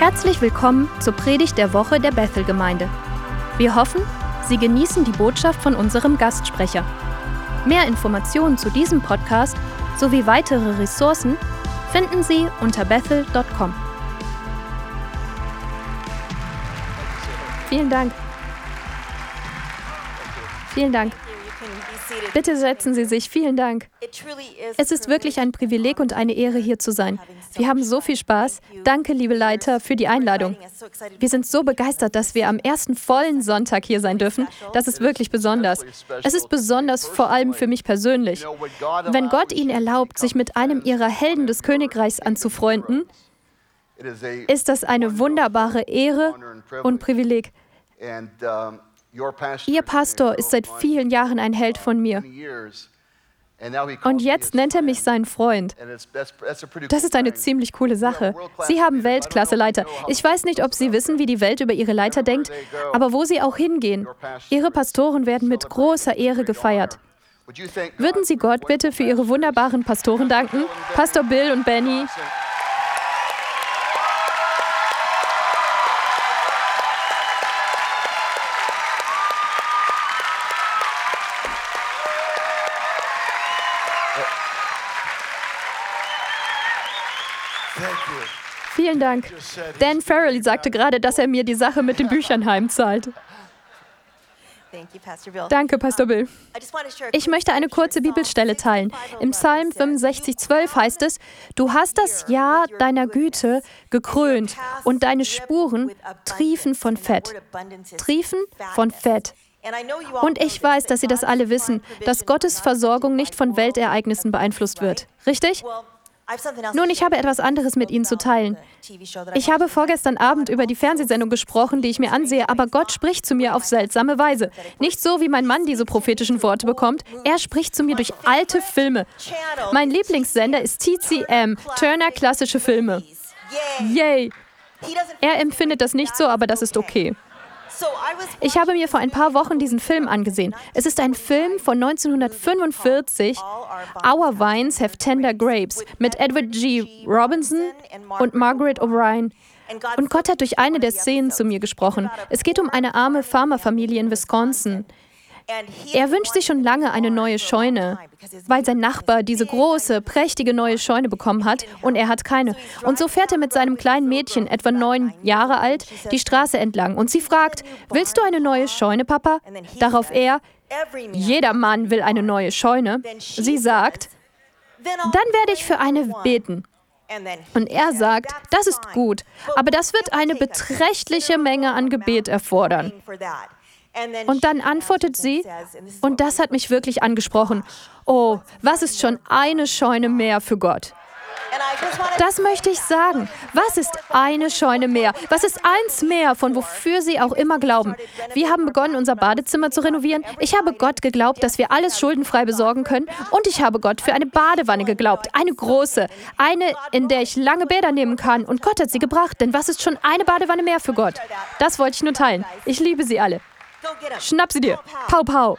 Herzlich willkommen zur Predigt der Woche der Bethel-Gemeinde. Wir hoffen, Sie genießen die Botschaft von unserem Gastsprecher. Mehr Informationen zu diesem Podcast sowie weitere Ressourcen finden Sie unter bethel.com. Vielen Dank. Vielen Dank. Bitte setzen Sie sich. Vielen Dank. Es ist wirklich ein Privileg und eine Ehre, hier zu sein. Wir haben so viel Spaß. Danke, liebe Leiter, für die Einladung. Wir sind so begeistert, dass wir am ersten vollen Sonntag hier sein dürfen. Das ist wirklich besonders. Es ist besonders vor allem für mich persönlich. Wenn Gott Ihnen erlaubt, sich mit einem Ihrer Helden des Königreichs anzufreunden, ist das eine wunderbare Ehre und Privileg. Ihr Pastor ist seit vielen Jahren ein Held von mir. Und jetzt nennt er mich seinen Freund. Das ist eine ziemlich coole Sache. Sie haben Weltklasse-Leiter. Ich weiß nicht, ob Sie wissen, wie die Welt über Ihre Leiter denkt, aber wo Sie auch hingehen, Ihre Pastoren werden mit großer Ehre gefeiert. Würden Sie Gott bitte für Ihre wunderbaren Pastoren danken? Pastor Bill und Benny. Vielen Dank. Dan Farrell sagte gerade, dass er mir die Sache mit den Büchern heimzahlt. Danke, Pastor Bill. Ich möchte eine kurze Bibelstelle teilen. Im Psalm 65, 12 heißt es, Du hast das Jahr deiner Güte gekrönt und deine Spuren triefen von Fett. Triefen von Fett. Und ich weiß, dass Sie das alle wissen, dass Gottes Versorgung nicht von Weltereignissen beeinflusst wird. Richtig? Nun, ich habe etwas anderes mit Ihnen zu teilen. Ich habe vorgestern Abend über die Fernsehsendung gesprochen, die ich mir ansehe, aber Gott spricht zu mir auf seltsame Weise. Nicht so, wie mein Mann diese prophetischen Worte bekommt. Er spricht zu mir durch alte Filme. Mein Lieblingssender ist TCM, Turner Klassische Filme. Yay! Er empfindet das nicht so, aber das ist okay. Ich habe mir vor ein paar Wochen diesen Film angesehen. Es ist ein Film von 1945, Our Vines Have Tender Grapes, mit Edward G. Robinson und Margaret O'Brien. Und Gott hat durch eine der Szenen zu mir gesprochen. Es geht um eine arme Farmerfamilie in Wisconsin. Er wünscht sich schon lange eine neue Scheune, weil sein Nachbar diese große, prächtige neue Scheune bekommen hat und er hat keine. Und so fährt er mit seinem kleinen Mädchen, etwa neun Jahre alt, die Straße entlang und sie fragt, willst du eine neue Scheune, Papa? Darauf er, jeder Mann will eine neue Scheune. Sie sagt, dann werde ich für eine beten. Und er sagt, das ist gut, aber das wird eine beträchtliche Menge an Gebet erfordern. Und dann antwortet sie, und das hat mich wirklich angesprochen, oh, was ist schon eine Scheune mehr für Gott? Das möchte ich sagen. Was ist eine Scheune mehr? Was ist eins mehr, von wofür Sie auch immer glauben? Wir haben begonnen, unser Badezimmer zu renovieren. Ich habe Gott geglaubt, dass wir alles schuldenfrei besorgen können. Und ich habe Gott für eine Badewanne geglaubt. Eine große. Eine, in der ich lange Bäder nehmen kann. Und Gott hat sie gebracht. Denn was ist schon eine Badewanne mehr für Gott? Das wollte ich nur teilen. Ich liebe Sie alle. Schnapp sie dir. Pau, pau.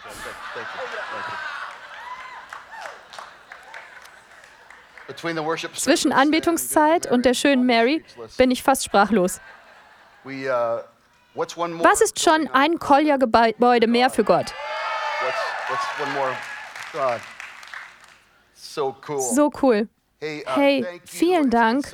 Zwischen Anbetungszeit und der schönen Mary bin ich fast sprachlos. Was ist schon ein Kolja-Gebäude mehr für Gott? So cool. Hey, vielen Dank.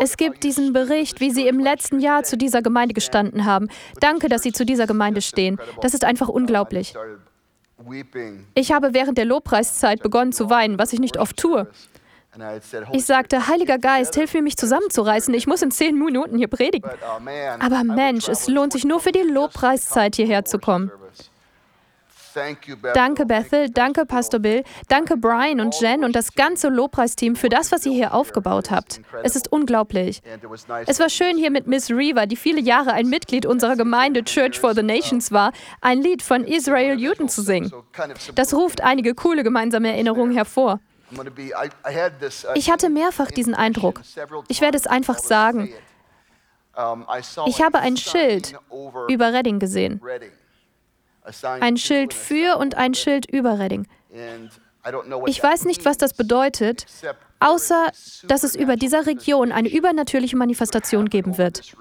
Es gibt diesen Bericht, wie Sie im letzten Jahr zu dieser Gemeinde gestanden haben. Danke, dass Sie zu dieser Gemeinde stehen. Das ist einfach unglaublich. Ich habe während der Lobpreiszeit begonnen zu weinen, was ich nicht oft tue. Ich sagte, Heiliger Geist, hilf mir, mich zusammenzureißen. Ich muss in zehn Minuten hier predigen. Aber Mensch, es lohnt sich nur für die Lobpreiszeit hierher zu kommen. Danke Bethel, danke Pastor Bill, danke Brian und Jen und das ganze Lobpreisteam für das, was ihr hier aufgebaut habt. Es ist unglaublich. Es war schön hier mit Miss Reaver, die viele Jahre ein Mitglied unserer Gemeinde Church for the Nations war, ein Lied von Israel Newton zu singen. Das ruft einige coole gemeinsame Erinnerungen hervor. Ich hatte mehrfach diesen Eindruck. Ich werde es einfach sagen. Ich habe ein Schild über Redding gesehen. Ein Schild für und ein Schild über Redding. Ich weiß nicht, was das bedeutet, außer dass es über dieser Region eine übernatürliche Manifestation geben wird.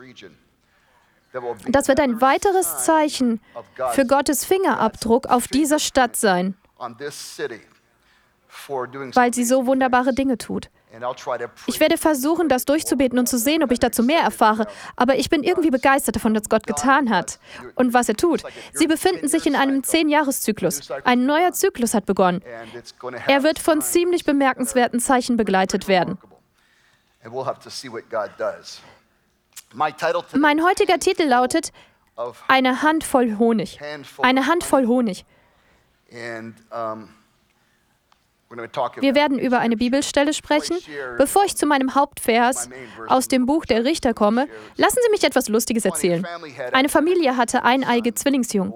Das wird ein weiteres Zeichen für Gottes Fingerabdruck auf dieser Stadt sein, weil sie so wunderbare Dinge tut. Ich werde versuchen, das durchzubeten und zu sehen, ob ich dazu mehr erfahre. Aber ich bin irgendwie begeistert davon, was Gott getan hat und was er tut. Sie befinden sich in einem Zehn-Jahres-Zyklus. Ein neuer Zyklus hat begonnen. Er wird von ziemlich bemerkenswerten Zeichen begleitet werden. Mein heutiger Titel lautet Eine Handvoll Honig. Eine Handvoll Honig. Wir werden über eine Bibelstelle sprechen. Bevor ich zu meinem Hauptvers aus dem Buch der Richter komme, lassen Sie mich etwas Lustiges erzählen. Eine Familie hatte eineige Zwillingsjungen.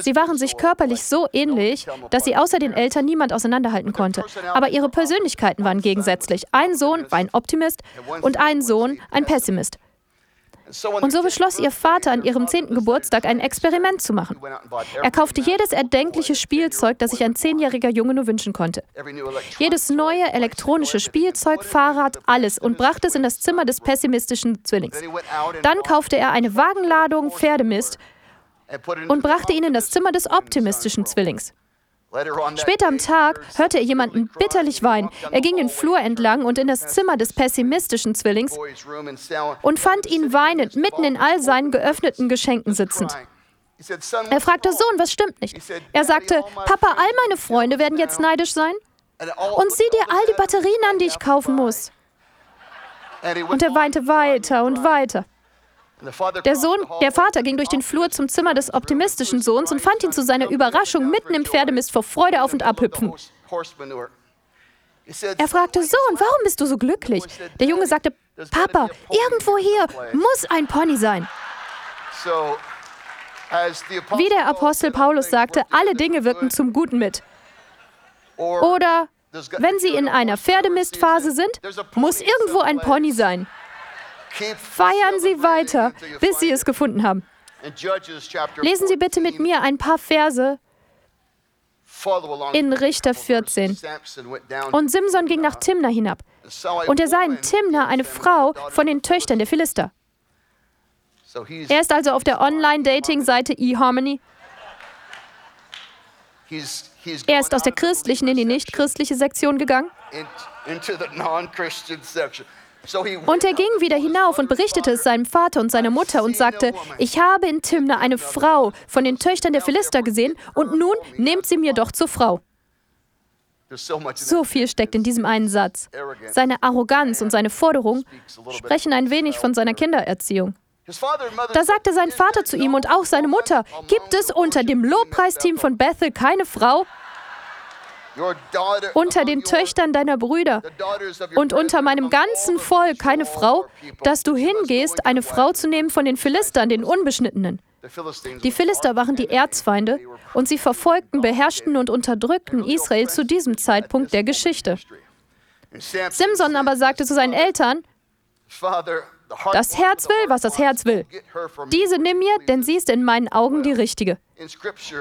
Sie waren sich körperlich so ähnlich, dass sie außer den Eltern niemand auseinanderhalten konnte. Aber ihre Persönlichkeiten waren gegensätzlich. Ein Sohn war ein Optimist und ein Sohn ein Pessimist. Und so beschloss ihr Vater an ihrem zehnten Geburtstag ein Experiment zu machen. Er kaufte jedes erdenkliche Spielzeug, das sich ein zehnjähriger Junge nur wünschen konnte. Jedes neue elektronische Spielzeug, Fahrrad, alles und brachte es in das Zimmer des pessimistischen Zwillings. Dann kaufte er eine Wagenladung Pferdemist und brachte ihn in das Zimmer des optimistischen Zwillings. Später am Tag hörte er jemanden bitterlich weinen. Er ging den Flur entlang und in das Zimmer des pessimistischen Zwillings und fand ihn weinend, mitten in all seinen geöffneten Geschenken sitzend. Er fragte, Sohn, was stimmt nicht? Er sagte, Papa, all meine Freunde werden jetzt neidisch sein. Und sieh dir all die Batterien an, die ich kaufen muss. Und er weinte weiter und weiter. Der Sohn, der Vater ging durch den Flur zum Zimmer des optimistischen Sohns und fand ihn zu seiner Überraschung mitten im Pferdemist vor Freude auf und ab hüpfen. Er fragte, Sohn, warum bist du so glücklich? Der Junge sagte, Papa, irgendwo hier muss ein Pony sein. Wie der Apostel Paulus sagte, alle Dinge wirken zum Guten mit. Oder wenn sie in einer Pferdemistphase sind, muss irgendwo ein Pony sein. Feiern Sie weiter, bis Sie es gefunden haben. Lesen Sie bitte mit mir ein paar Verse in Richter 14. Und Simson ging nach Timna hinab. Und er sah in Timna eine Frau von den Töchtern der Philister. Er ist also auf der Online-Dating-Seite eHarmony. Er ist aus der christlichen in die nicht-christliche Sektion gegangen. Und er ging wieder hinauf und berichtete es seinem Vater und seiner Mutter und sagte, ich habe in Timna eine Frau von den Töchtern der Philister gesehen und nun nehmt sie mir doch zur Frau. So viel steckt in diesem einen Satz. Seine Arroganz und seine Forderung sprechen ein wenig von seiner Kindererziehung. Da sagte sein Vater zu ihm und auch seine Mutter, gibt es unter dem Lobpreisteam von Bethel keine Frau? Unter den Töchtern deiner Brüder und unter meinem ganzen Volk keine Frau, dass du hingehst, eine Frau zu nehmen von den Philistern, den Unbeschnittenen. Die Philister waren die Erzfeinde und sie verfolgten, beherrschten und unterdrückten Israel zu diesem Zeitpunkt der Geschichte. Simson aber sagte zu seinen Eltern, das Herz will, was das Herz will. Diese nimm mir, denn sie ist in meinen Augen die richtige.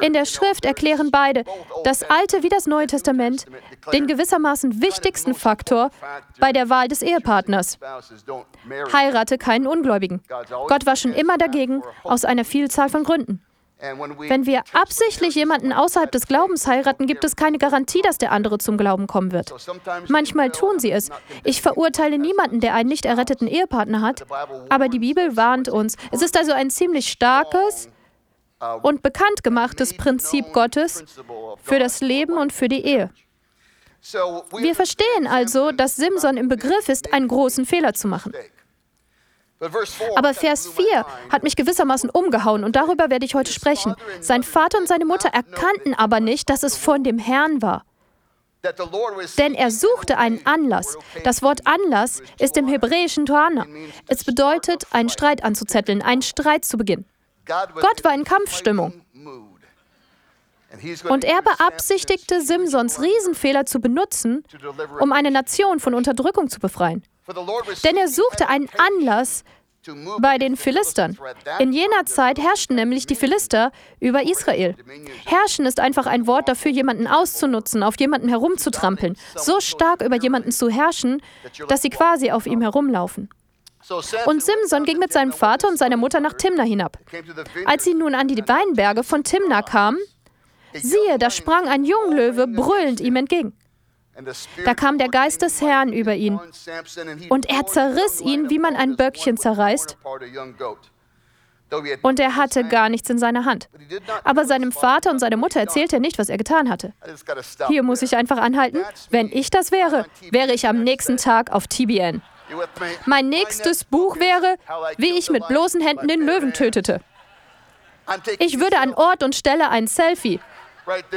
In der Schrift erklären beide, das Alte wie das Neue Testament, den gewissermaßen wichtigsten Faktor bei der Wahl des Ehepartners. Heirate keinen Ungläubigen. Gott war schon immer dagegen, aus einer Vielzahl von Gründen. Wenn wir absichtlich jemanden außerhalb des Glaubens heiraten, gibt es keine Garantie, dass der andere zum Glauben kommen wird. Manchmal tun sie es. Ich verurteile niemanden, der einen nicht erretteten Ehepartner hat, aber die Bibel warnt uns. Es ist also ein ziemlich starkes und bekannt gemachtes Prinzip Gottes für das Leben und für die Ehe. Wir verstehen also, dass Simson im Begriff ist, einen großen Fehler zu machen. Aber Vers 4 hat mich gewissermaßen umgehauen und darüber werde ich heute sprechen. Sein Vater und seine Mutter erkannten aber nicht, dass es von dem Herrn war. Denn er suchte einen Anlass. Das Wort Anlass ist im hebräischen Toana. Es bedeutet, einen Streit anzuzetteln, einen Streit zu beginnen. Gott war in Kampfstimmung. Und er beabsichtigte, Simsons Riesenfehler zu benutzen, um eine Nation von Unterdrückung zu befreien. Denn er suchte einen Anlass bei den Philistern. In jener Zeit herrschten nämlich die Philister über Israel. Herrschen ist einfach ein Wort dafür, jemanden auszunutzen, auf jemanden herumzutrampeln, so stark über jemanden zu herrschen, dass sie quasi auf ihm herumlaufen. Und Simson ging mit seinem Vater und seiner Mutter nach Timna hinab. Als sie nun an die Weinberge von Timna kamen, siehe, da sprang ein Junglöwe brüllend ihm entgegen. Da kam der Geist des Herrn über ihn und er zerriss ihn, wie man ein Böckchen zerreißt. Und er hatte gar nichts in seiner Hand. Aber seinem Vater und seiner Mutter erzählte er nicht, was er getan hatte. Hier muss ich einfach anhalten. Wenn ich das wäre, wäre ich am nächsten Tag auf TBN. Mein nächstes Buch wäre, wie ich mit bloßen Händen den Löwen tötete. Ich würde an Ort und Stelle ein Selfie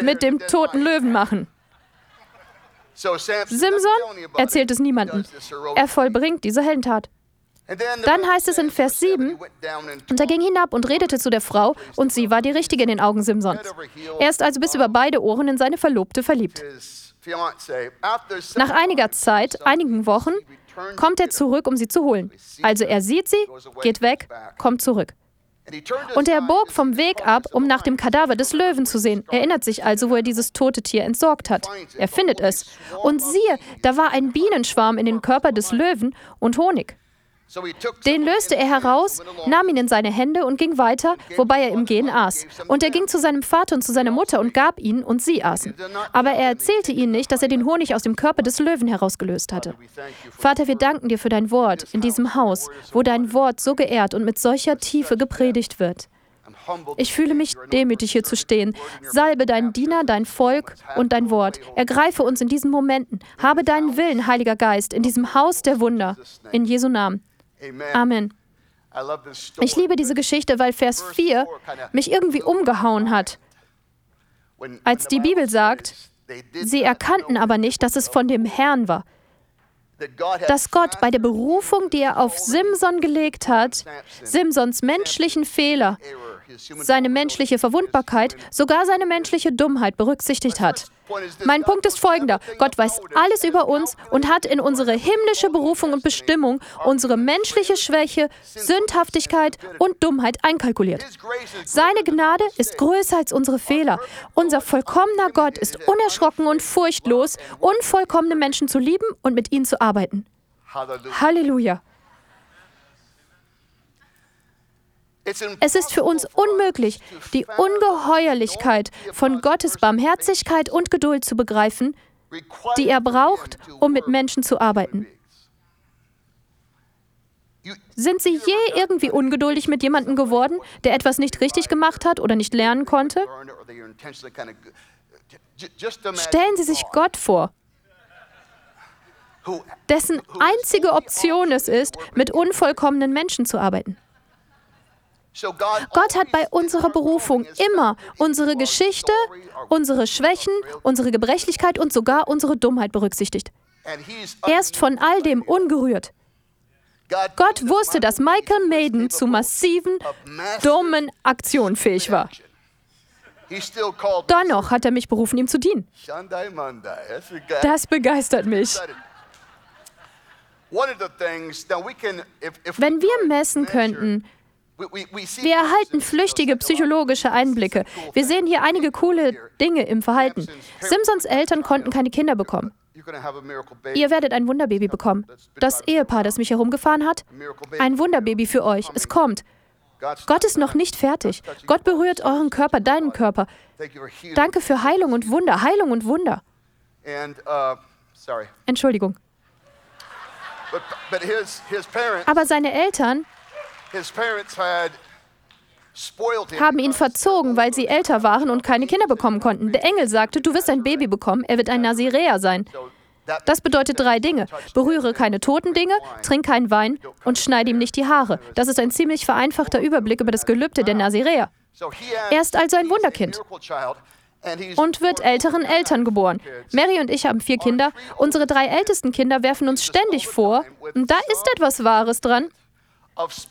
mit dem toten Löwen machen. Simson erzählt es niemandem. Er vollbringt diese Heldentat. Dann heißt es in Vers 7, und er ging hinab und redete zu der Frau, und sie war die Richtige in den Augen Simsons. Er ist also bis über beide Ohren in seine Verlobte verliebt. Nach einiger Zeit, einigen Wochen, kommt er zurück, um sie zu holen. Also er sieht sie, geht weg, kommt zurück. Und er bog vom Weg ab, um nach dem Kadaver des Löwen zu sehen. Er erinnert sich also, wo er dieses tote Tier entsorgt hat. Er findet es. Und siehe, da war ein Bienenschwarm in den Körper des Löwen und Honig. Den löste er heraus, nahm ihn in seine Hände und ging weiter, wobei er im Gehen aß. Und er ging zu seinem Vater und zu seiner Mutter und gab ihnen, und sie aßen. Aber er erzählte ihnen nicht, dass er den Honig aus dem Körper des Löwen herausgelöst hatte. Vater, wir danken dir für dein Wort in diesem Haus, wo dein Wort so geehrt und mit solcher Tiefe gepredigt wird. Ich fühle mich demütig hier zu stehen. Salbe deinen Diener, dein Volk und dein Wort. Ergreife uns in diesen Momenten. Habe deinen Willen, Heiliger Geist, in diesem Haus der Wunder. In Jesu Namen. Amen. Ich liebe diese Geschichte, weil Vers 4 mich irgendwie umgehauen hat. Als die Bibel sagt, sie erkannten aber nicht, dass es von dem Herrn war. Dass Gott bei der Berufung, die er auf Simson gelegt hat, Simsons menschlichen Fehler, seine menschliche Verwundbarkeit, sogar seine menschliche Dummheit berücksichtigt hat. Mein Punkt ist folgender. Gott weiß alles über uns und hat in unsere himmlische Berufung und Bestimmung unsere menschliche Schwäche, Sündhaftigkeit und Dummheit einkalkuliert. Seine Gnade ist größer als unsere Fehler. Unser vollkommener Gott ist unerschrocken und furchtlos, unvollkommene Menschen zu lieben und mit ihnen zu arbeiten. Halleluja. Es ist für uns unmöglich, die Ungeheuerlichkeit von Gottes Barmherzigkeit und Geduld zu begreifen, die er braucht, um mit Menschen zu arbeiten. Sind Sie je irgendwie ungeduldig mit jemandem geworden, der etwas nicht richtig gemacht hat oder nicht lernen konnte? Stellen Sie sich Gott vor, dessen einzige Option es ist, mit unvollkommenen Menschen zu arbeiten. Gott hat bei unserer Berufung immer unsere Geschichte, unsere Schwächen, unsere Gebrechlichkeit und sogar unsere Dummheit berücksichtigt. Er ist von all dem ungerührt. Gott wusste, dass Michael Maiden zu massiven, dummen Aktionen fähig war. Dennoch hat er mich berufen, ihm zu dienen. Das begeistert mich. Wenn wir messen könnten, wir erhalten flüchtige psychologische Einblicke. Wir sehen hier einige coole Dinge im Verhalten. Simpsons Eltern konnten keine Kinder bekommen. Ihr werdet ein Wunderbaby bekommen. Das Ehepaar, das mich herumgefahren hat, ein Wunderbaby für euch. Es kommt. Gott ist noch nicht fertig. Gott berührt euren Körper, deinen Körper. Danke für Heilung und Wunder, Heilung und Wunder. Uh, Entschuldigung. Aber seine Eltern haben ihn verzogen, weil sie älter waren und keine Kinder bekommen konnten. Der Engel sagte, du wirst ein Baby bekommen, er wird ein Naziräer sein. Das bedeutet drei Dinge. Berühre keine toten Dinge, trink keinen Wein und schneide ihm nicht die Haare. Das ist ein ziemlich vereinfachter Überblick über das Gelübde der Naziräer. Er ist also ein Wunderkind und wird älteren Eltern geboren. Mary und ich haben vier Kinder. Unsere drei ältesten Kinder werfen uns ständig vor, und da ist etwas Wahres dran,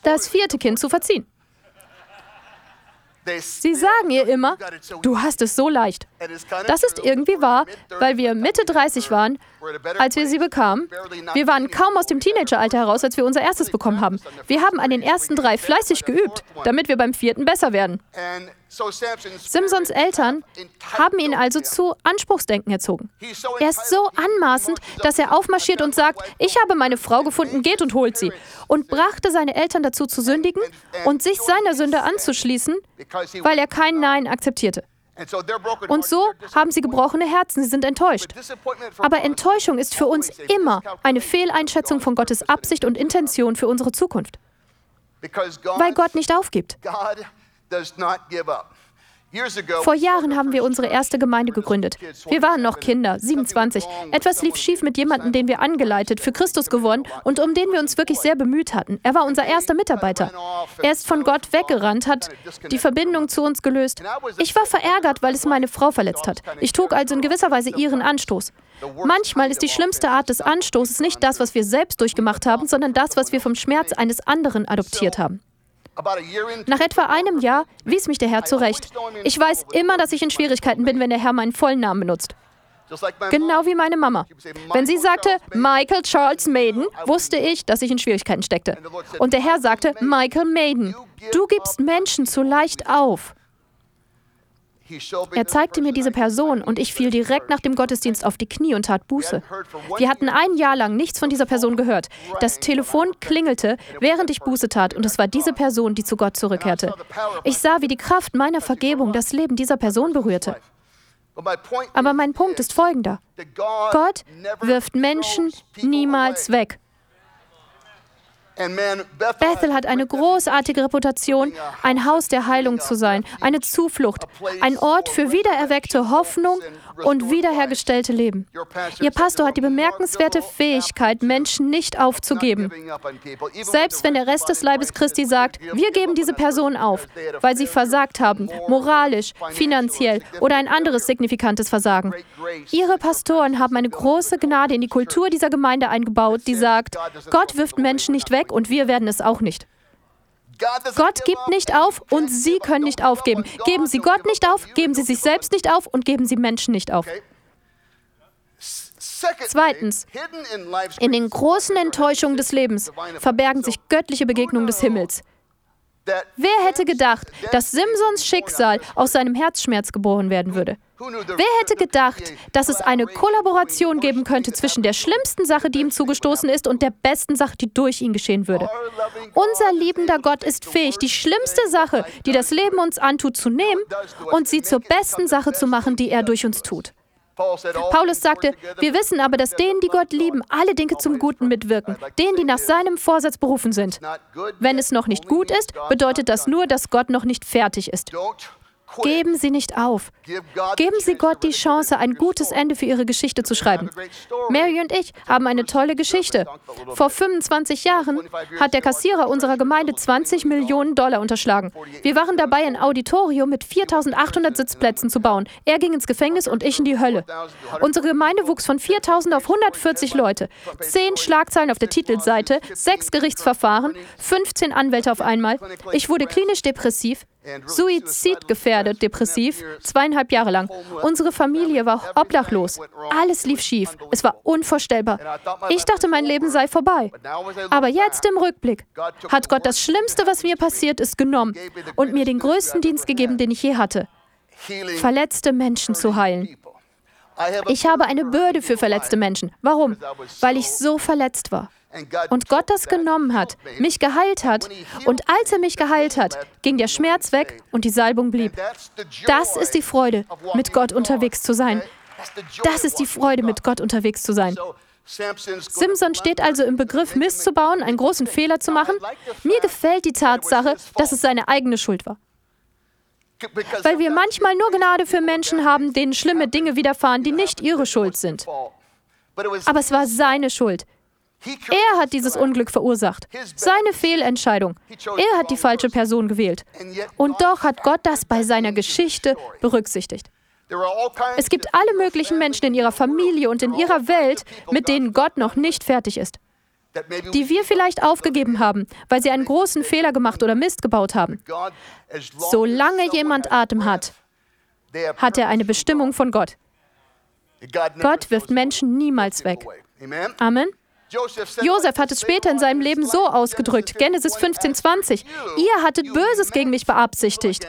das vierte Kind zu verziehen. Sie sagen ihr immer, du hast es so leicht. Das ist irgendwie wahr, weil wir Mitte 30 waren, als wir sie bekamen. Wir waren kaum aus dem Teenageralter heraus, als wir unser erstes bekommen haben. Wir haben an den ersten drei fleißig geübt, damit wir beim vierten besser werden. Simpsons Eltern haben ihn also zu Anspruchsdenken erzogen. Er ist so anmaßend, dass er aufmarschiert und sagt, ich habe meine Frau gefunden, geht und holt sie. Und brachte seine Eltern dazu zu sündigen und sich seiner Sünde anzuschließen, weil er kein Nein akzeptierte. Und so haben sie gebrochene Herzen, sie sind enttäuscht. Aber Enttäuschung ist für uns immer eine Fehleinschätzung von Gottes Absicht und Intention für unsere Zukunft. Weil Gott nicht aufgibt. Vor Jahren haben wir unsere erste Gemeinde gegründet. Wir waren noch Kinder, 27. Etwas lief schief mit jemandem, den wir angeleitet, für Christus gewonnen und um den wir uns wirklich sehr bemüht hatten. Er war unser erster Mitarbeiter. Er ist von Gott weggerannt, hat die Verbindung zu uns gelöst. Ich war verärgert, weil es meine Frau verletzt hat. Ich trug also in gewisser Weise ihren Anstoß. Manchmal ist die schlimmste Art des Anstoßes nicht das, was wir selbst durchgemacht haben, sondern das, was wir vom Schmerz eines anderen adoptiert haben. Nach etwa einem Jahr wies mich der Herr zurecht. Ich weiß immer, dass ich in Schwierigkeiten bin, wenn der Herr meinen vollen Namen benutzt. Genau wie meine Mama. Wenn sie sagte Michael Charles Maiden, wusste ich, dass ich in Schwierigkeiten steckte. Und der Herr sagte Michael Maiden, du gibst Menschen zu leicht auf. Er zeigte mir diese Person und ich fiel direkt nach dem Gottesdienst auf die Knie und tat Buße. Wir hatten ein Jahr lang nichts von dieser Person gehört. Das Telefon klingelte, während ich Buße tat und es war diese Person, die zu Gott zurückkehrte. Ich sah, wie die Kraft meiner Vergebung das Leben dieser Person berührte. Aber mein Punkt ist folgender. Gott wirft Menschen niemals weg. Bethel hat eine großartige Reputation, ein Haus der Heilung zu sein, eine Zuflucht, ein Ort für wiedererweckte Hoffnung und wiederhergestellte Leben. Ihr Pastor hat die bemerkenswerte Fähigkeit, Menschen nicht aufzugeben. Selbst wenn der Rest des Leibes Christi sagt, wir geben diese Person auf, weil sie versagt haben, moralisch, finanziell oder ein anderes signifikantes Versagen. Ihre Pastoren haben eine große Gnade in die Kultur dieser Gemeinde eingebaut, die sagt, Gott wirft Menschen nicht weg und wir werden es auch nicht. Gott gibt nicht auf und Sie können nicht aufgeben. Geben Sie Gott nicht auf, geben Sie sich selbst nicht auf und geben Sie Menschen nicht auf. Zweitens, in den großen Enttäuschungen des Lebens verbergen sich göttliche Begegnungen des Himmels. Wer hätte gedacht, dass Simsons Schicksal aus seinem Herzschmerz geboren werden würde? Wer hätte gedacht, dass es eine Kollaboration geben könnte zwischen der schlimmsten Sache, die ihm zugestoßen ist, und der besten Sache, die durch ihn geschehen würde? Unser liebender Gott ist fähig, die schlimmste Sache, die das Leben uns antut, zu nehmen und sie zur besten Sache zu machen, die er durch uns tut. Paulus sagte, wir wissen aber, dass denen, die Gott lieben, alle Dinge zum Guten mitwirken, denen, die nach seinem Vorsatz berufen sind. Wenn es noch nicht gut ist, bedeutet das nur, dass Gott noch nicht fertig ist. Geben Sie nicht auf. Geben Sie Gott die Chance, ein gutes Ende für Ihre Geschichte zu schreiben. Mary und ich haben eine tolle Geschichte. Vor 25 Jahren hat der Kassierer unserer Gemeinde 20 Millionen Dollar unterschlagen. Wir waren dabei, ein Auditorium mit 4800 Sitzplätzen zu bauen. Er ging ins Gefängnis und ich in die Hölle. Unsere Gemeinde wuchs von 4000 auf 140 Leute. Zehn Schlagzeilen auf der Titelseite, sechs Gerichtsverfahren, 15 Anwälte auf einmal. Ich wurde klinisch depressiv, Suizidgefährdet, depressiv, zweieinhalb Jahre lang. Unsere Familie war obdachlos. Alles lief schief. Es war unvorstellbar. Ich dachte, mein Leben sei vorbei. Aber jetzt im Rückblick hat Gott das Schlimmste, was mir passiert ist, genommen und mir den größten Dienst gegeben, den ich je hatte. Verletzte Menschen zu heilen. Ich habe eine Bürde für verletzte Menschen. Warum? Weil ich so verletzt war und Gott das genommen hat, mich geheilt hat, und als er mich geheilt hat, ging der Schmerz weg und die Salbung blieb. Das ist die Freude, mit Gott unterwegs zu sein. Das ist die Freude, mit Gott unterwegs zu sein. Simpson steht also im Begriff, Mist zu bauen, einen großen Fehler zu machen. Mir gefällt die Tatsache, dass es seine eigene Schuld war. Weil wir manchmal nur Gnade für Menschen haben, denen schlimme Dinge widerfahren, die nicht ihre Schuld sind. Aber es war seine Schuld. Er hat dieses Unglück verursacht. Seine Fehlentscheidung. Er hat die falsche Person gewählt. Und doch hat Gott das bei seiner Geschichte berücksichtigt. Es gibt alle möglichen Menschen in ihrer Familie und in ihrer Welt, mit denen Gott noch nicht fertig ist. die wir vielleicht aufgegeben haben, weil sie einen großen Fehler gemacht oder Mist gebaut haben. Solange jemand Atem hat, hat er eine Bestimmung von Gott. Gott wirft Menschen niemals weg. Amen. Josef hat es später in seinem Leben so ausgedrückt, Genesis 15,20. Ihr hattet Böses gegen mich beabsichtigt.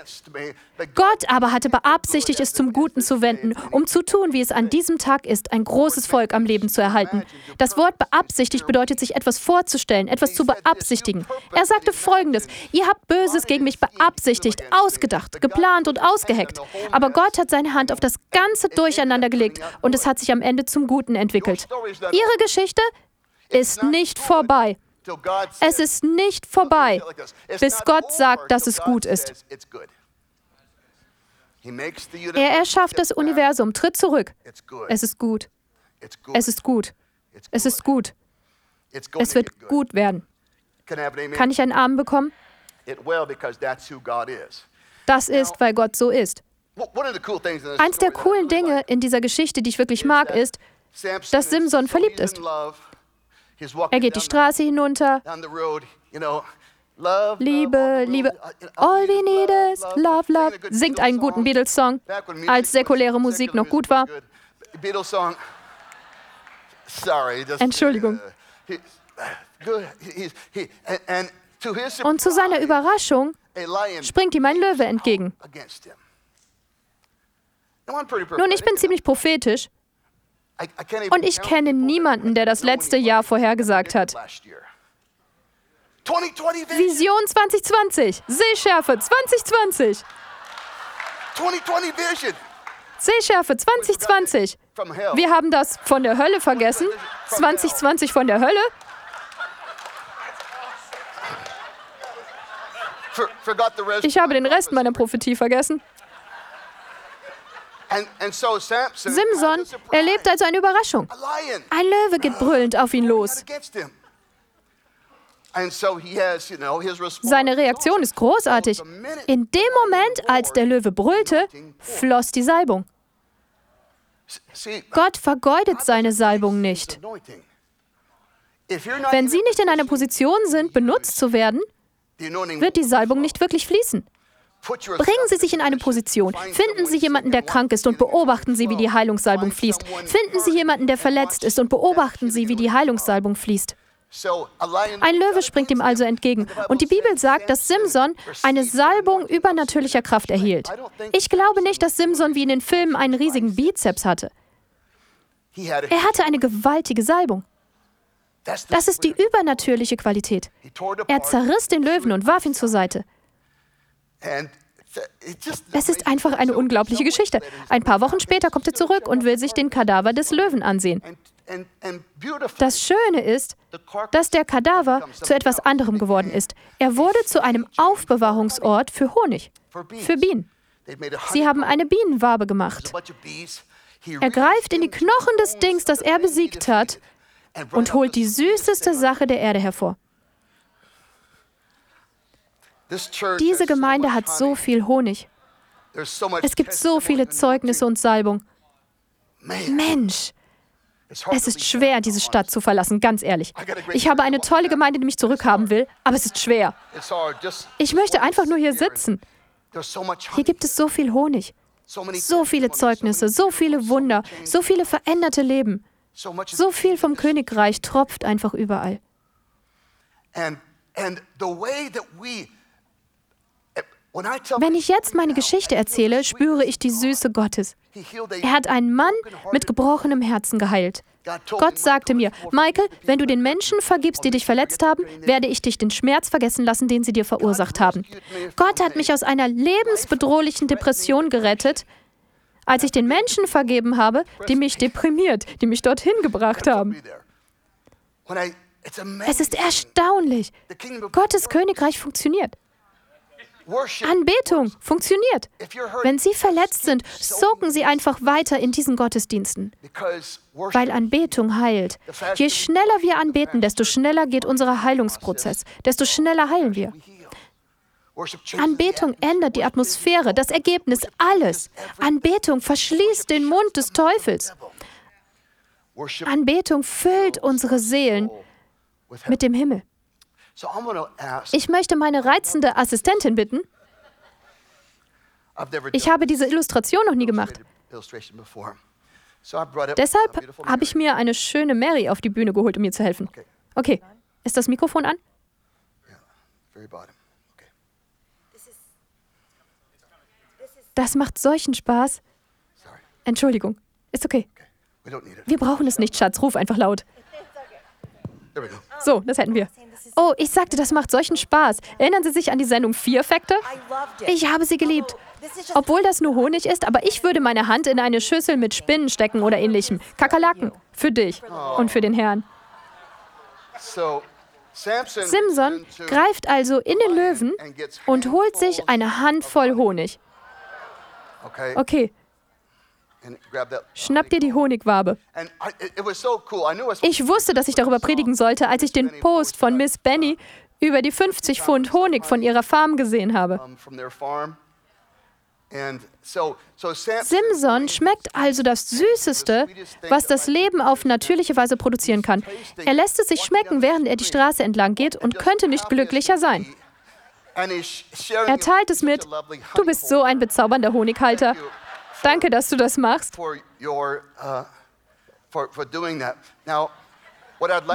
Gott aber hatte beabsichtigt, es zum Guten zu wenden, um zu tun, wie es an diesem Tag ist, ein großes Volk am Leben zu erhalten. Das Wort beabsichtigt bedeutet, sich etwas vorzustellen, etwas zu beabsichtigen. Er sagte folgendes: Ihr habt Böses gegen mich beabsichtigt, ausgedacht, geplant und ausgeheckt. Aber Gott hat seine Hand auf das ganze Durcheinander gelegt und es hat sich am Ende zum Guten entwickelt. Ihre Geschichte ist nicht vorbei. Es ist nicht vorbei, bis Gott sagt, dass es gut ist. Er erschafft das Universum, tritt zurück. Es ist gut. Es ist gut. Es ist gut. Es wird gut werden. Kann ich einen Arm bekommen? Das ist, weil Gott so ist. Eins der coolen Dinge in dieser Geschichte, die ich wirklich mag, ist, dass Simson verliebt ist. Er geht die Straße hinunter. Liebe, Liebe, all we need is love, love. Singt einen guten Beatles-Song, als säkuläre Musik noch gut war. Entschuldigung. Und zu seiner Überraschung springt ihm ein Löwe entgegen. Nun, ich bin ziemlich prophetisch. Und ich kenne niemanden, der das letzte Jahr vorhergesagt hat. Vision 2020, Sehschärfe 2020. Sehschärfe 2020. Wir haben das von der Hölle vergessen. 2020 von der Hölle. Ich habe den Rest meiner Prophetie vergessen. Simson erlebt also eine Überraschung. Ein Löwe geht brüllend auf ihn los. Seine Reaktion ist großartig. In dem Moment, als der Löwe brüllte, floss die Salbung. Gott vergeudet seine Salbung nicht. Wenn Sie nicht in einer Position sind, benutzt zu werden, wird die Salbung nicht wirklich fließen. Bringen Sie sich in eine Position. Finden Sie jemanden, der krank ist und beobachten Sie, wie die Heilungssalbung fließt. Finden Sie jemanden, der verletzt ist und beobachten Sie, wie die Heilungssalbung fließt. Ein Löwe springt ihm also entgegen. Und die Bibel sagt, dass Simson eine Salbung übernatürlicher Kraft erhielt. Ich glaube nicht, dass Simson wie in den Filmen einen riesigen Bizeps hatte. Er hatte eine gewaltige Salbung. Das ist die übernatürliche Qualität. Er zerriss den Löwen und warf ihn zur Seite. Es ist einfach eine unglaubliche Geschichte. Ein paar Wochen später kommt er zurück und will sich den Kadaver des Löwen ansehen. Das Schöne ist, dass der Kadaver zu etwas anderem geworden ist. Er wurde zu einem Aufbewahrungsort für Honig, für Bienen. Sie haben eine Bienenwabe gemacht. Er greift in die Knochen des Dings, das er besiegt hat, und holt die süßeste Sache der Erde hervor. Diese Gemeinde hat so viel Honig. Es gibt so viele Zeugnisse und Salbung. Mensch, es ist schwer, diese Stadt zu verlassen, ganz ehrlich. Ich habe eine tolle Gemeinde, die mich zurückhaben will, aber es ist schwer. Ich möchte einfach nur hier sitzen. Hier gibt es so viel Honig, so viele Zeugnisse, so viele Wunder, so viele veränderte Leben. So viel vom Königreich tropft einfach überall. And, and the way that we wenn ich jetzt meine Geschichte erzähle, spüre ich die Süße Gottes. Er hat einen Mann mit gebrochenem Herzen geheilt. Gott sagte mir, Michael, wenn du den Menschen vergibst, die dich verletzt haben, werde ich dich den Schmerz vergessen lassen, den sie dir verursacht haben. Gott hat mich aus einer lebensbedrohlichen Depression gerettet, als ich den Menschen vergeben habe, die mich deprimiert, die mich dorthin gebracht haben. Es ist erstaunlich. Gottes Königreich funktioniert. Anbetung funktioniert. Wenn Sie verletzt sind, socken Sie einfach weiter in diesen Gottesdiensten, weil Anbetung heilt. Je schneller wir anbeten, desto schneller geht unser Heilungsprozess, desto schneller heilen wir. Anbetung ändert die Atmosphäre, das Ergebnis, alles. Anbetung verschließt den Mund des Teufels. Anbetung füllt unsere Seelen mit dem Himmel. Ich möchte meine reizende Assistentin bitten. Ich habe diese Illustration noch nie gemacht. Deshalb habe ich mir eine schöne Mary auf die Bühne geholt, um mir zu helfen. Okay, ist das Mikrofon an? Das macht solchen Spaß. Entschuldigung, ist okay. Wir brauchen es nicht, Schatz, ruf einfach laut. So, das hätten wir. Oh, ich sagte, das macht solchen Spaß. Erinnern Sie sich an die Sendung Fear Factor? Ich habe sie geliebt. Obwohl das nur Honig ist, aber ich würde meine Hand in eine Schüssel mit Spinnen stecken oder ähnlichem. Kakerlaken. Für dich und für den Herrn. Simson greift also in den Löwen und holt sich eine Handvoll Honig. Okay, Schnapp dir die Honigwabe. Ich wusste, dass ich darüber predigen sollte, als ich den Post von Miss Benny über die 50 Pfund Honig von ihrer Farm gesehen habe. Simson schmeckt also das Süßeste, was das Leben auf natürliche Weise produzieren kann. Er lässt es sich schmecken, während er die Straße entlang geht und könnte nicht glücklicher sein. Er teilt es mit, du bist so ein bezaubernder Honighalter. Danke, dass du das machst. Uh,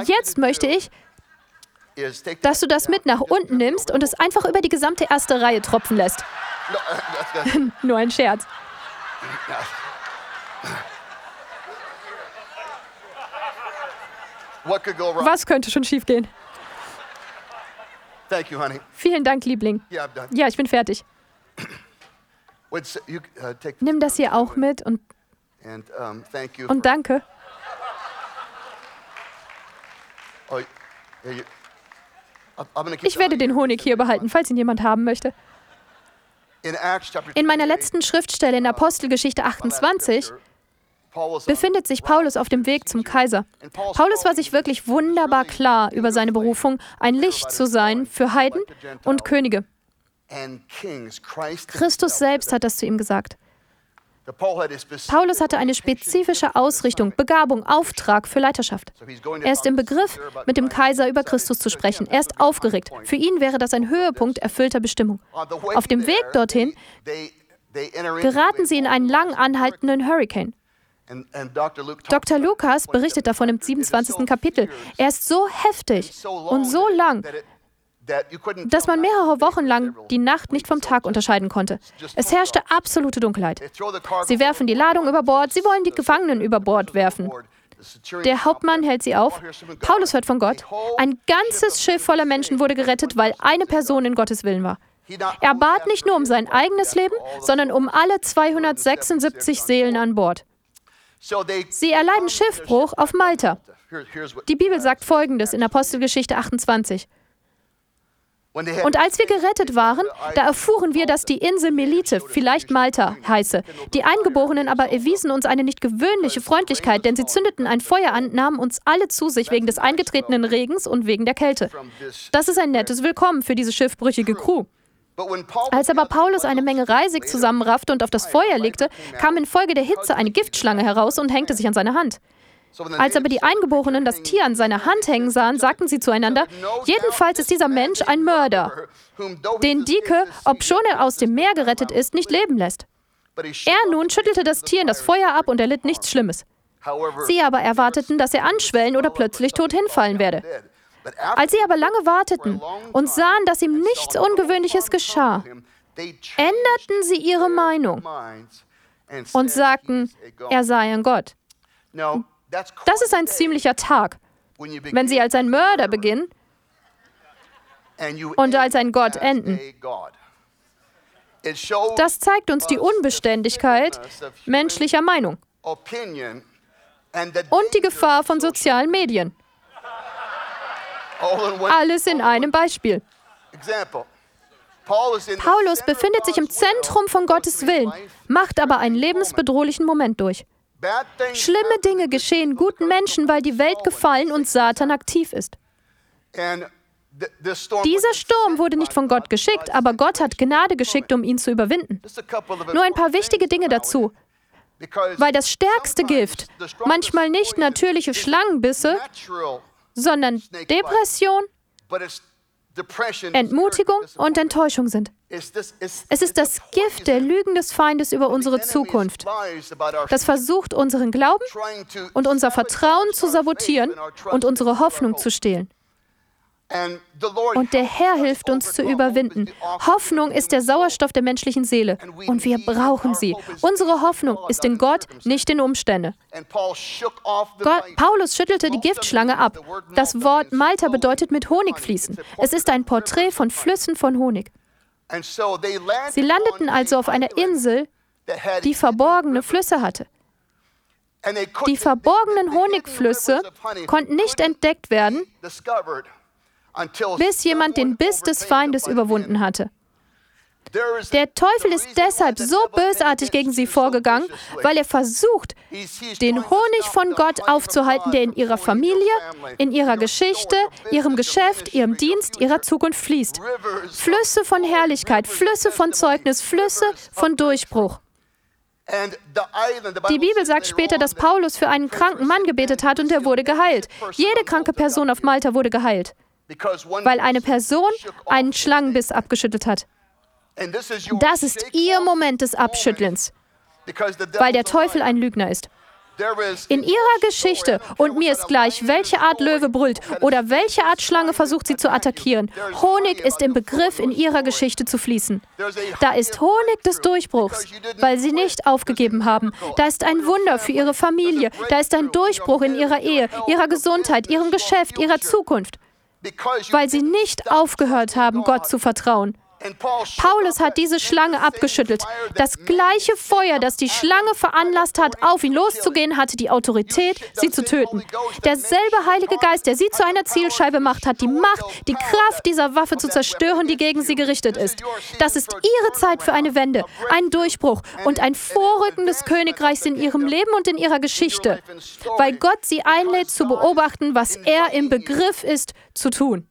Jetzt möchte ich, dass du das mit nach unten nimmst und es einfach über die gesamte erste Reihe tropfen lässt. Nur ein Scherz. Was könnte schon schiefgehen? Vielen Dank, Liebling. Ja, ich bin fertig. Uh, Nimm das hier auch mit und, und danke. Ich werde den Honig hier behalten, falls ihn jemand haben möchte. In meiner letzten Schriftstelle in Apostelgeschichte 28 befindet sich Paulus auf dem Weg zum Kaiser. Paulus war sich wirklich wunderbar klar über seine Berufung, ein Licht zu sein für Heiden und Könige. Christus selbst hat das zu ihm gesagt. Paulus hatte eine spezifische Ausrichtung, Begabung, Auftrag für Leiterschaft. Er ist im Begriff, mit dem Kaiser über Christus zu sprechen. Er ist aufgeregt. Für ihn wäre das ein Höhepunkt erfüllter Bestimmung. Auf dem Weg dorthin geraten sie in einen lang anhaltenden Hurricane. Dr. Lukas berichtet davon im 27. Kapitel. Er ist so heftig und so lang, dass man mehrere Wochen lang die Nacht nicht vom Tag unterscheiden konnte. Es herrschte absolute Dunkelheit. Sie werfen die Ladung über Bord, sie wollen die Gefangenen über Bord werfen. Der Hauptmann hält sie auf. Paulus hört von Gott. Ein ganzes Schiff voller Menschen wurde gerettet, weil eine Person in Gottes Willen war. Er bat nicht nur um sein eigenes Leben, sondern um alle 276 Seelen an Bord. Sie erleiden Schiffbruch auf Malta. Die Bibel sagt folgendes in Apostelgeschichte 28. Und als wir gerettet waren, da erfuhren wir, dass die Insel Melite, vielleicht Malta, heiße. Die Eingeborenen aber erwiesen uns eine nicht gewöhnliche Freundlichkeit, denn sie zündeten ein Feuer an, nahmen uns alle zu sich wegen des eingetretenen Regens und wegen der Kälte. Das ist ein nettes Willkommen für diese schiffbrüchige Crew. Als aber Paulus eine Menge Reisig zusammenraffte und auf das Feuer legte, kam infolge der Hitze eine Giftschlange heraus und hängte sich an seine Hand. Als aber die Eingeborenen das Tier an seiner Hand hängen sahen, sagten sie zueinander, jedenfalls ist dieser Mensch ein Mörder, den Dike, obschon er aus dem Meer gerettet ist, nicht leben lässt. Er nun schüttelte das Tier in das Feuer ab und erlitt nichts Schlimmes. Sie aber erwarteten, dass er anschwellen oder plötzlich tot hinfallen werde. Als sie aber lange warteten und sahen, dass ihm nichts Ungewöhnliches geschah, änderten sie ihre Meinung und sagten, er sei ein Gott. Das ist ein ziemlicher Tag, wenn Sie als ein Mörder beginnen und als ein Gott enden. Das zeigt uns die Unbeständigkeit menschlicher Meinung und die Gefahr von sozialen Medien. Alles in einem Beispiel. Paulus befindet sich im Zentrum von Gottes Willen, macht aber einen lebensbedrohlichen Moment durch. Schlimme Dinge geschehen guten Menschen, weil die Welt gefallen und Satan aktiv ist. Dieser Sturm wurde nicht von Gott geschickt, aber Gott hat Gnade geschickt, um ihn zu überwinden. Nur ein paar wichtige Dinge dazu. Weil das stärkste Gift manchmal nicht natürliche Schlangenbisse, sondern Depression, Entmutigung und Enttäuschung sind. Es ist das Gift der Lügen des Feindes über unsere Zukunft, das versucht, unseren Glauben und unser Vertrauen zu sabotieren und unsere Hoffnung zu stehlen. Und der Herr hilft uns zu überwinden. Hoffnung ist der Sauerstoff der menschlichen Seele und wir brauchen sie. Unsere Hoffnung ist in Gott, nicht in Umstände. Gott, Paulus schüttelte die Giftschlange ab. Das Wort Malta bedeutet mit Honig fließen. Es ist ein Porträt von Flüssen von Honig. Sie landeten also auf einer Insel, die verborgene Flüsse hatte. Die verborgenen Honigflüsse konnten nicht entdeckt werden, bis jemand den Biss des Feindes überwunden hatte. Der Teufel ist deshalb so bösartig gegen sie vorgegangen, weil er versucht, den Honig von Gott aufzuhalten, der in ihrer Familie, in ihrer Geschichte, ihrem Geschäft, ihrem Dienst, ihrer Zukunft fließt. Flüsse von Herrlichkeit, Flüsse von Zeugnis, Flüsse von Durchbruch. Die Bibel sagt später, dass Paulus für einen kranken Mann gebetet hat und er wurde geheilt. Jede kranke Person auf Malta wurde geheilt weil eine Person einen Schlangenbiss abgeschüttelt hat. Das ist ihr Moment des Abschüttelns, weil der Teufel ein Lügner ist. In ihrer Geschichte, und mir ist gleich, welche Art Löwe brüllt oder welche Art Schlange versucht sie zu attackieren, Honig ist im Begriff, in ihrer Geschichte zu fließen. Da ist Honig des Durchbruchs, weil sie nicht aufgegeben haben. Da ist ein Wunder für ihre Familie. Da ist ein Durchbruch in ihrer Ehe, ihrer Gesundheit, ihrem Geschäft, ihrer Zukunft weil sie nicht aufgehört haben, Gott zu vertrauen. Paulus hat diese Schlange abgeschüttelt. Das gleiche Feuer, das die Schlange veranlasst hat, auf ihn loszugehen, hatte die Autorität, sie zu töten. Derselbe Heilige Geist, der sie zu einer Zielscheibe macht, hat die Macht, die Kraft dieser Waffe zu zerstören, die gegen sie gerichtet ist. Das ist ihre Zeit für eine Wende, einen Durchbruch und ein Vorrücken des Königreichs in ihrem Leben und in ihrer Geschichte, weil Gott sie einlädt zu beobachten, was er im Begriff ist zu tun.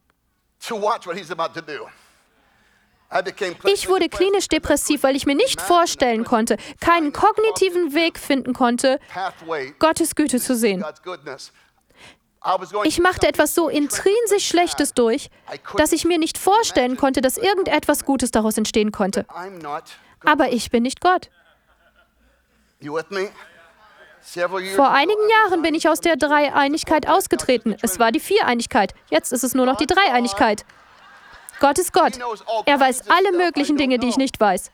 Ich wurde klinisch depressiv, weil ich mir nicht vorstellen konnte, keinen kognitiven Weg finden konnte, Gottes Güte zu sehen. Ich machte etwas so intrinsisch Schlechtes durch, dass ich mir nicht vorstellen konnte, dass irgendetwas Gutes daraus entstehen konnte. Aber ich bin nicht Gott. Vor einigen Jahren bin ich aus der Dreieinigkeit ausgetreten. Es war die Viereinigkeit. Jetzt ist es nur noch die Dreieinigkeit. Gott ist Gott. Er weiß alle möglichen Dinge, die ich nicht weiß.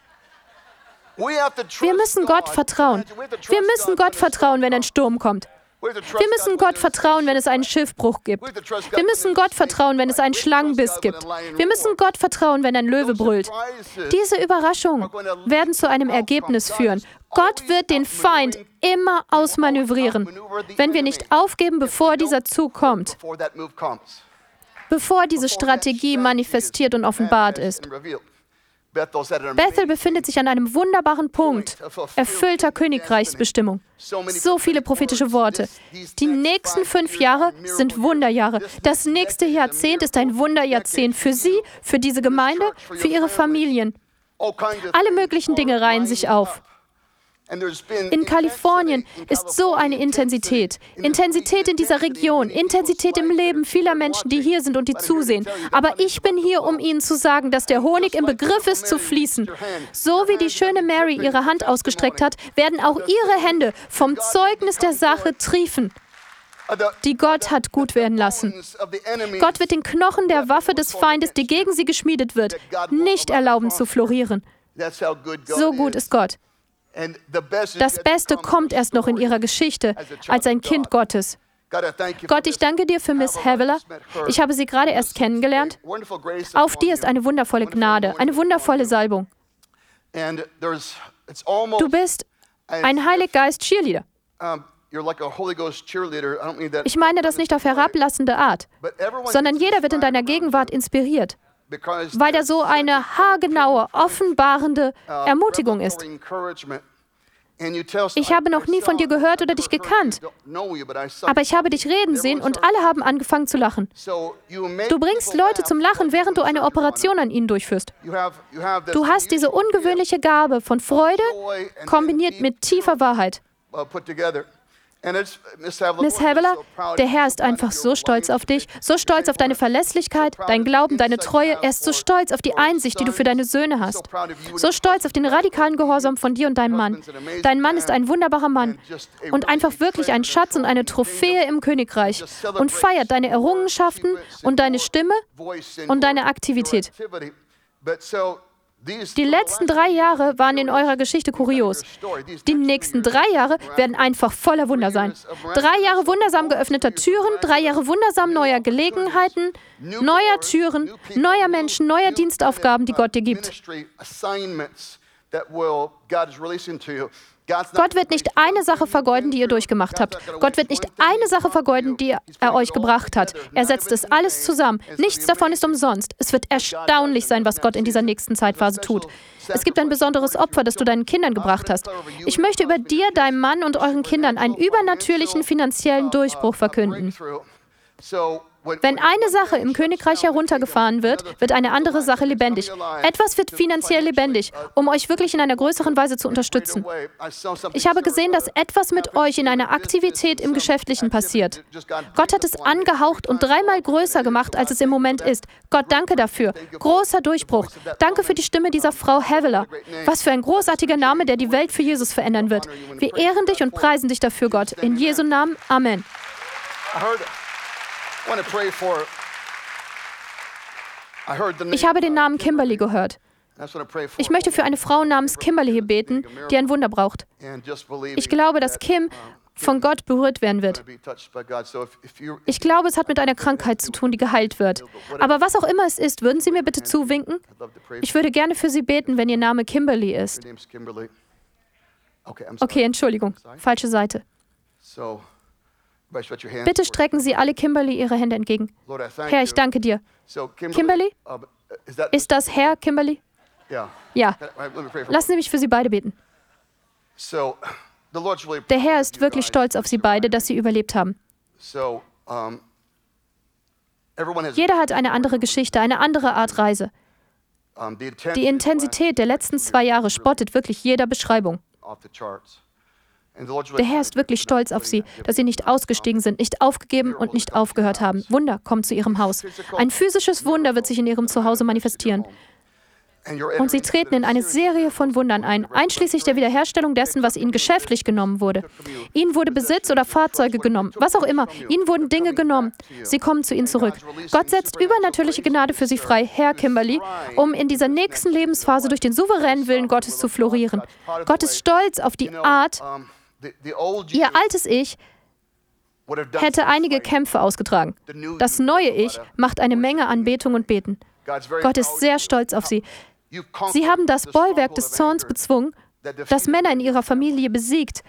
Wir müssen Gott vertrauen. Wir müssen Gott vertrauen, wenn ein Sturm kommt. Wir müssen Gott vertrauen, wenn es einen Schiffbruch gibt. Wir müssen Gott vertrauen, wenn es einen Schlangenbiss gibt. Wir müssen Gott vertrauen, wenn ein Löwe brüllt. Diese Überraschungen werden zu einem Ergebnis führen. Gott wird den Feind immer ausmanövrieren, wenn wir nicht aufgeben, bevor dieser Zug kommt bevor diese Strategie manifestiert und offenbart ist. Bethel befindet sich an einem wunderbaren Punkt, erfüllter Königreichsbestimmung. So viele prophetische Worte. Die nächsten fünf Jahre sind Wunderjahre. Das nächste Jahrzehnt ist ein Wunderjahrzehnt für Sie, für diese Gemeinde, für Ihre Familien. Alle möglichen Dinge reihen sich auf. In Kalifornien ist so eine Intensität. Intensität in dieser Region, Intensität im Leben vieler Menschen, die hier sind und die zusehen. Aber ich bin hier, um Ihnen zu sagen, dass der Honig im Begriff ist zu fließen. So wie die schöne Mary ihre Hand ausgestreckt hat, werden auch Ihre Hände vom Zeugnis der Sache triefen die Gott hat gut werden lassen. Gott wird den Knochen der Waffe des Feindes, die gegen sie geschmiedet wird, nicht erlauben zu florieren. So gut ist Gott. Das Beste kommt erst noch in ihrer Geschichte als ein Kind Gottes. Gott, ich danke dir für Miss Havilah. Ich habe sie gerade erst kennengelernt. Auf dir ist eine wundervolle Gnade, eine wundervolle Salbung. Du bist ein Heiliggeist-Cheerleader. Ich meine das nicht auf herablassende Art, sondern jeder wird in deiner Gegenwart inspiriert, weil da so eine haargenaue, offenbarende uh, Ermutigung ist. Ich habe noch nie von dir gehört oder dich gekannt, aber ich habe dich reden sehen und alle haben angefangen zu lachen. Du bringst Leute zum Lachen, während du eine Operation an ihnen durchführst. Du hast diese ungewöhnliche Gabe von Freude kombiniert mit tiefer Wahrheit. Miss Havilah, der Herr ist einfach so stolz auf dich, so stolz auf deine Verlässlichkeit, dein Glauben, deine Treue. Er ist so stolz auf die Einsicht, die du für deine Söhne hast. So stolz auf den radikalen Gehorsam von dir und deinem Mann. Dein Mann ist ein wunderbarer Mann und einfach wirklich ein Schatz und eine Trophäe im Königreich und feiert deine Errungenschaften und deine Stimme und deine Aktivität. Die letzten drei Jahre waren in eurer Geschichte kurios. Die nächsten drei Jahre werden einfach voller Wunder sein. Drei Jahre wundersam geöffneter Türen, drei Jahre wundersam neuer Gelegenheiten, neuer Türen, neuer Menschen, neuer Dienstaufgaben, die Gott dir gibt. Gott wird nicht eine Sache vergeuden, die ihr durchgemacht habt. Gott wird nicht eine Sache vergeuden, die er euch gebracht hat. Er setzt es alles zusammen. Nichts davon ist umsonst. Es wird erstaunlich sein, was Gott in dieser nächsten Zeitphase tut. Es gibt ein besonderes Opfer, das du deinen Kindern gebracht hast. Ich möchte über dir, deinem Mann und euren Kindern einen übernatürlichen finanziellen Durchbruch verkünden. Wenn eine Sache im Königreich heruntergefahren wird, wird eine andere Sache lebendig. Etwas wird finanziell lebendig, um euch wirklich in einer größeren Weise zu unterstützen. Ich habe gesehen, dass etwas mit euch in einer Aktivität im Geschäftlichen passiert. Gott hat es angehaucht und dreimal größer gemacht, als es im Moment ist. Gott, danke dafür. Großer Durchbruch. Danke für die Stimme dieser Frau Havilah. Was für ein großartiger Name, der die Welt für Jesus verändern wird. Wir ehren dich und preisen dich dafür, Gott. In Jesu Namen. Amen. Ich habe den Namen Kimberly gehört. Ich möchte für eine Frau namens Kimberly hier beten, die ein Wunder braucht. Ich glaube, dass Kim von Gott berührt werden wird. Ich glaube, es hat mit einer Krankheit zu tun, die geheilt wird. Aber was auch immer es ist, würden Sie mir bitte zuwinken? Ich würde gerne für Sie beten, wenn Ihr Name Kimberly ist. Okay, Entschuldigung, falsche Seite. Bitte strecken Sie alle Kimberly Ihre Hände entgegen. Herr, ich danke dir. Kimberly? Ist das Herr Kimberly? Ja. Lassen Sie mich für Sie beide beten. Der Herr ist wirklich stolz auf Sie beide, dass Sie überlebt haben. Jeder hat eine andere Geschichte, eine andere Art Reise. Die Intensität der letzten zwei Jahre spottet wirklich jeder Beschreibung. Der Herr ist wirklich stolz auf sie, dass sie nicht ausgestiegen sind, nicht aufgegeben und nicht aufgehört haben. Wunder kommt zu ihrem Haus. Ein physisches Wunder wird sich in ihrem Zuhause manifestieren. Und sie treten in eine Serie von Wundern ein, einschließlich der Wiederherstellung dessen, was ihnen geschäftlich genommen wurde. Ihnen wurde Besitz oder Fahrzeuge genommen, was auch immer. Ihnen wurden Dinge genommen. Sie kommen zu ihnen zurück. Gott setzt übernatürliche Gnade für sie frei, Herr Kimberly, um in dieser nächsten Lebensphase durch den souveränen Willen Gottes zu florieren. Gott ist stolz auf die Art, Ihr altes Ich hätte einige Kämpfe ausgetragen. Das neue Ich macht eine Menge Anbetung und Beten. Gott ist sehr stolz auf sie. Sie haben das Bollwerk des Zorns bezwungen, das Männer in ihrer Familie besiegt,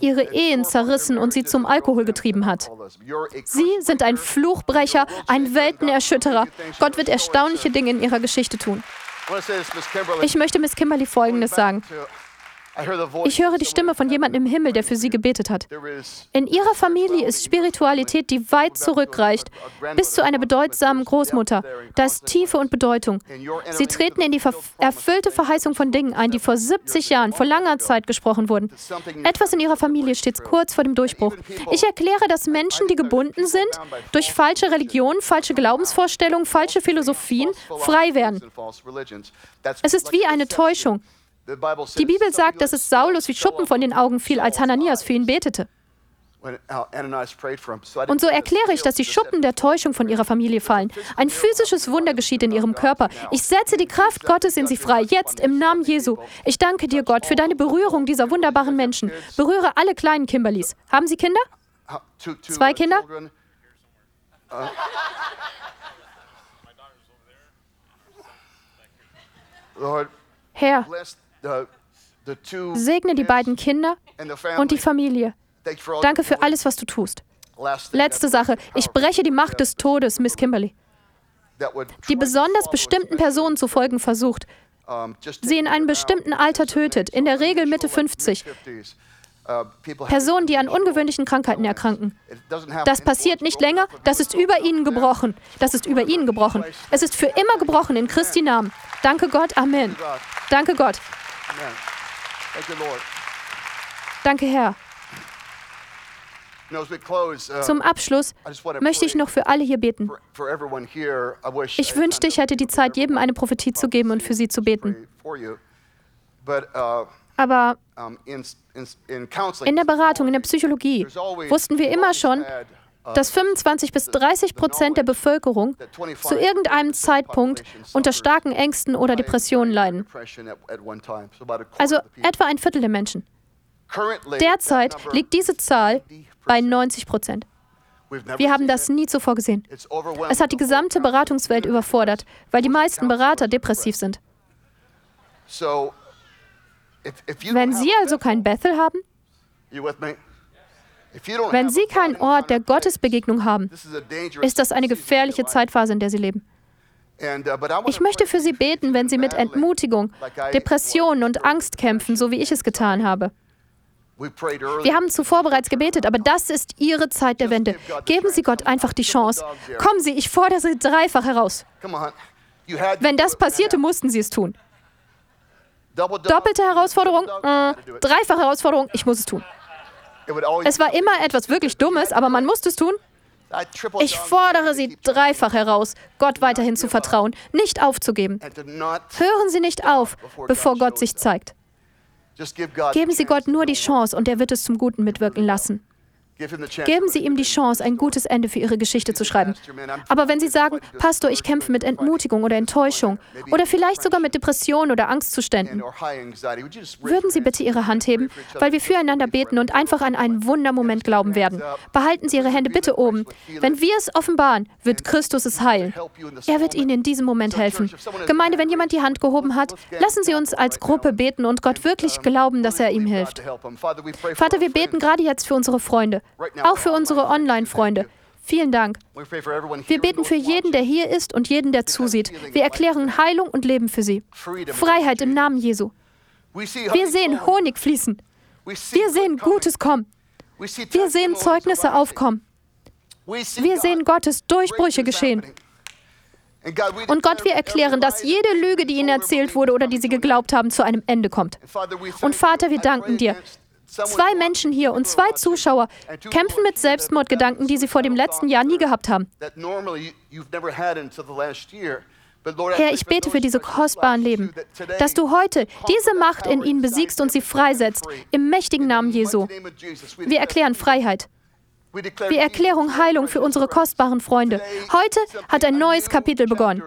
ihre Ehen zerrissen und sie zum Alkohol getrieben hat. Sie sind ein Fluchbrecher, ein Weltenerschütterer. Gott wird erstaunliche Dinge in ihrer Geschichte tun. Ich möchte Miss Kimberly Folgendes sagen. Ich höre die Stimme von jemandem im Himmel, der für sie gebetet hat. In ihrer Familie ist Spiritualität, die weit zurückreicht, bis zu einer bedeutsamen Großmutter. Da ist Tiefe und Bedeutung. Sie treten in die erfüllte Verheißung von Dingen ein, die vor 70 Jahren, vor langer Zeit gesprochen wurden. Etwas in ihrer Familie steht kurz vor dem Durchbruch. Ich erkläre, dass Menschen, die gebunden sind, durch falsche Religionen, falsche Glaubensvorstellungen, falsche Philosophien, frei werden. Es ist wie eine Täuschung. Die Bibel sagt, dass es Saulus wie Schuppen von den Augen fiel, als Hananias für ihn betete. Und so erkläre ich, dass die Schuppen der Täuschung von ihrer Familie fallen. Ein physisches Wunder geschieht in ihrem Körper. Ich setze die Kraft Gottes in sie frei, jetzt im Namen Jesu. Ich danke dir, Gott, für deine Berührung dieser wunderbaren Menschen. Berühre alle kleinen Kimberlys. Haben sie Kinder? Zwei Kinder? Herr, Segne die beiden Kinder und die Familie. Danke für alles, was du tust. Letzte Sache. Ich breche die Macht des Todes, Miss Kimberly, die besonders bestimmten Personen zu folgen versucht, sie in einem bestimmten Alter tötet, in der Regel Mitte 50. Personen, die an ungewöhnlichen Krankheiten erkranken. Das passiert nicht länger, das ist über ihnen gebrochen. Das ist über ihnen gebrochen. Es ist für immer gebrochen in Christi Namen. Danke Gott, Amen. Danke Gott. Danke Herr. Zum Abschluss möchte ich noch für alle hier beten. Ich wünschte, ich hätte die Zeit, jedem eine Prophetie zu geben und für sie zu beten. Aber in der Beratung, in der Psychologie wussten wir immer schon, dass 25 bis 30 Prozent der Bevölkerung zu irgendeinem Zeitpunkt unter starken Ängsten oder Depressionen leiden. Also etwa ein Viertel der Menschen. Derzeit liegt diese Zahl bei 90 Prozent. Wir haben das nie zuvor gesehen. Es hat die gesamte Beratungswelt überfordert, weil die meisten Berater depressiv sind. Wenn Sie also kein Bethel haben, wenn Sie keinen Ort der Gottesbegegnung haben, ist das eine gefährliche Zeitphase, in der Sie leben. Ich möchte für Sie beten, wenn Sie mit Entmutigung, Depressionen und Angst kämpfen, so wie ich es getan habe. Wir haben zuvor bereits gebetet, aber das ist Ihre Zeit der Wende. Geben Sie Gott einfach die Chance. Kommen Sie, ich fordere Sie dreifach heraus. Wenn das passierte, mussten Sie es tun. Doppelte Herausforderung, äh, dreifache Herausforderung, ich muss es tun. Es war immer etwas wirklich Dummes, aber man musste es tun. Ich fordere Sie dreifach heraus, Gott weiterhin zu vertrauen, nicht aufzugeben. Hören Sie nicht auf, bevor Gott sich zeigt. Geben Sie Gott nur die Chance und er wird es zum Guten mitwirken lassen. Geben Sie ihm die Chance, ein gutes Ende für Ihre Geschichte zu schreiben. Aber wenn Sie sagen, Pastor, ich kämpfe mit Entmutigung oder Enttäuschung oder vielleicht sogar mit Depressionen oder Angstzuständen, würden Sie bitte Ihre Hand heben, weil wir füreinander beten und einfach an einen Wundermoment glauben werden. Behalten Sie Ihre Hände bitte oben. Wenn wir es offenbaren, wird Christus es heilen. Er wird Ihnen in diesem Moment helfen. Gemeinde, wenn jemand die Hand gehoben hat, lassen Sie uns als Gruppe beten und Gott wirklich glauben, dass er ihm hilft. Vater, wir beten gerade jetzt für unsere Freunde auch für unsere Online-Freunde. Vielen Dank. Wir beten für jeden, der hier ist und jeden, der zusieht. Wir erklären Heilung und Leben für sie. Freiheit im Namen Jesu. Wir sehen Honig fließen. Wir sehen Gutes kommen. Wir sehen Zeugnisse aufkommen. Wir sehen Gottes Durchbrüche geschehen. Und Gott, wir erklären, dass jede Lüge, die ihnen erzählt wurde oder die sie geglaubt haben, zu einem Ende kommt. Und Vater, wir danken dir, Zwei Menschen hier und zwei Zuschauer kämpfen mit Selbstmordgedanken, die sie vor dem letzten Jahr nie gehabt haben. Herr, ich bete für diese kostbaren Leben, dass du heute diese Macht in ihnen besiegst und sie freisetzt, im mächtigen Namen Jesu. Wir erklären Freiheit. Wir erklären Heilung für unsere kostbaren Freunde. Heute hat ein neues Kapitel begonnen.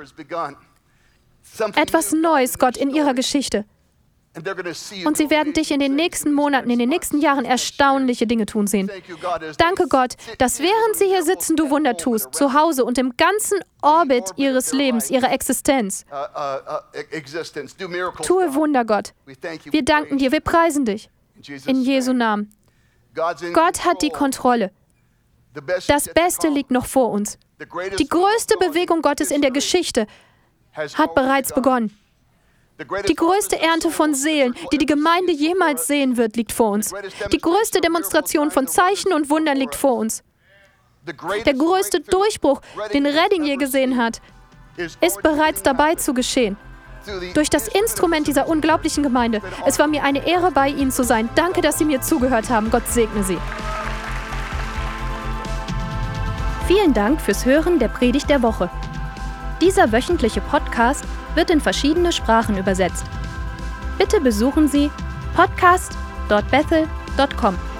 Etwas Neues, Gott, in ihrer Geschichte. Und sie werden dich in den nächsten Monaten, in den nächsten Jahren erstaunliche Dinge tun sehen. Danke Gott, dass während sie hier sitzen, du Wunder tust, zu Hause und im ganzen Orbit ihres Lebens, ihrer Existenz. Uh, uh, uh, Tue Wunder, Gott. Wir danken dir, wir preisen dich. In Jesu Namen. Gott hat die Kontrolle. Das Beste liegt noch vor uns. Die größte Bewegung Gottes in der Geschichte hat bereits begonnen. Die größte Ernte von Seelen, die die Gemeinde jemals sehen wird, liegt vor uns. Die größte Demonstration von Zeichen und Wundern liegt vor uns. Der größte Durchbruch, den Redding je gesehen hat, ist bereits dabei zu geschehen. Durch das Instrument dieser unglaublichen Gemeinde. Es war mir eine Ehre, bei Ihnen zu sein. Danke, dass Sie mir zugehört haben. Gott segne Sie. Vielen Dank fürs Hören der Predigt der Woche. Dieser wöchentliche Podcast wird in verschiedene Sprachen übersetzt. Bitte besuchen Sie podcast.bethel.com.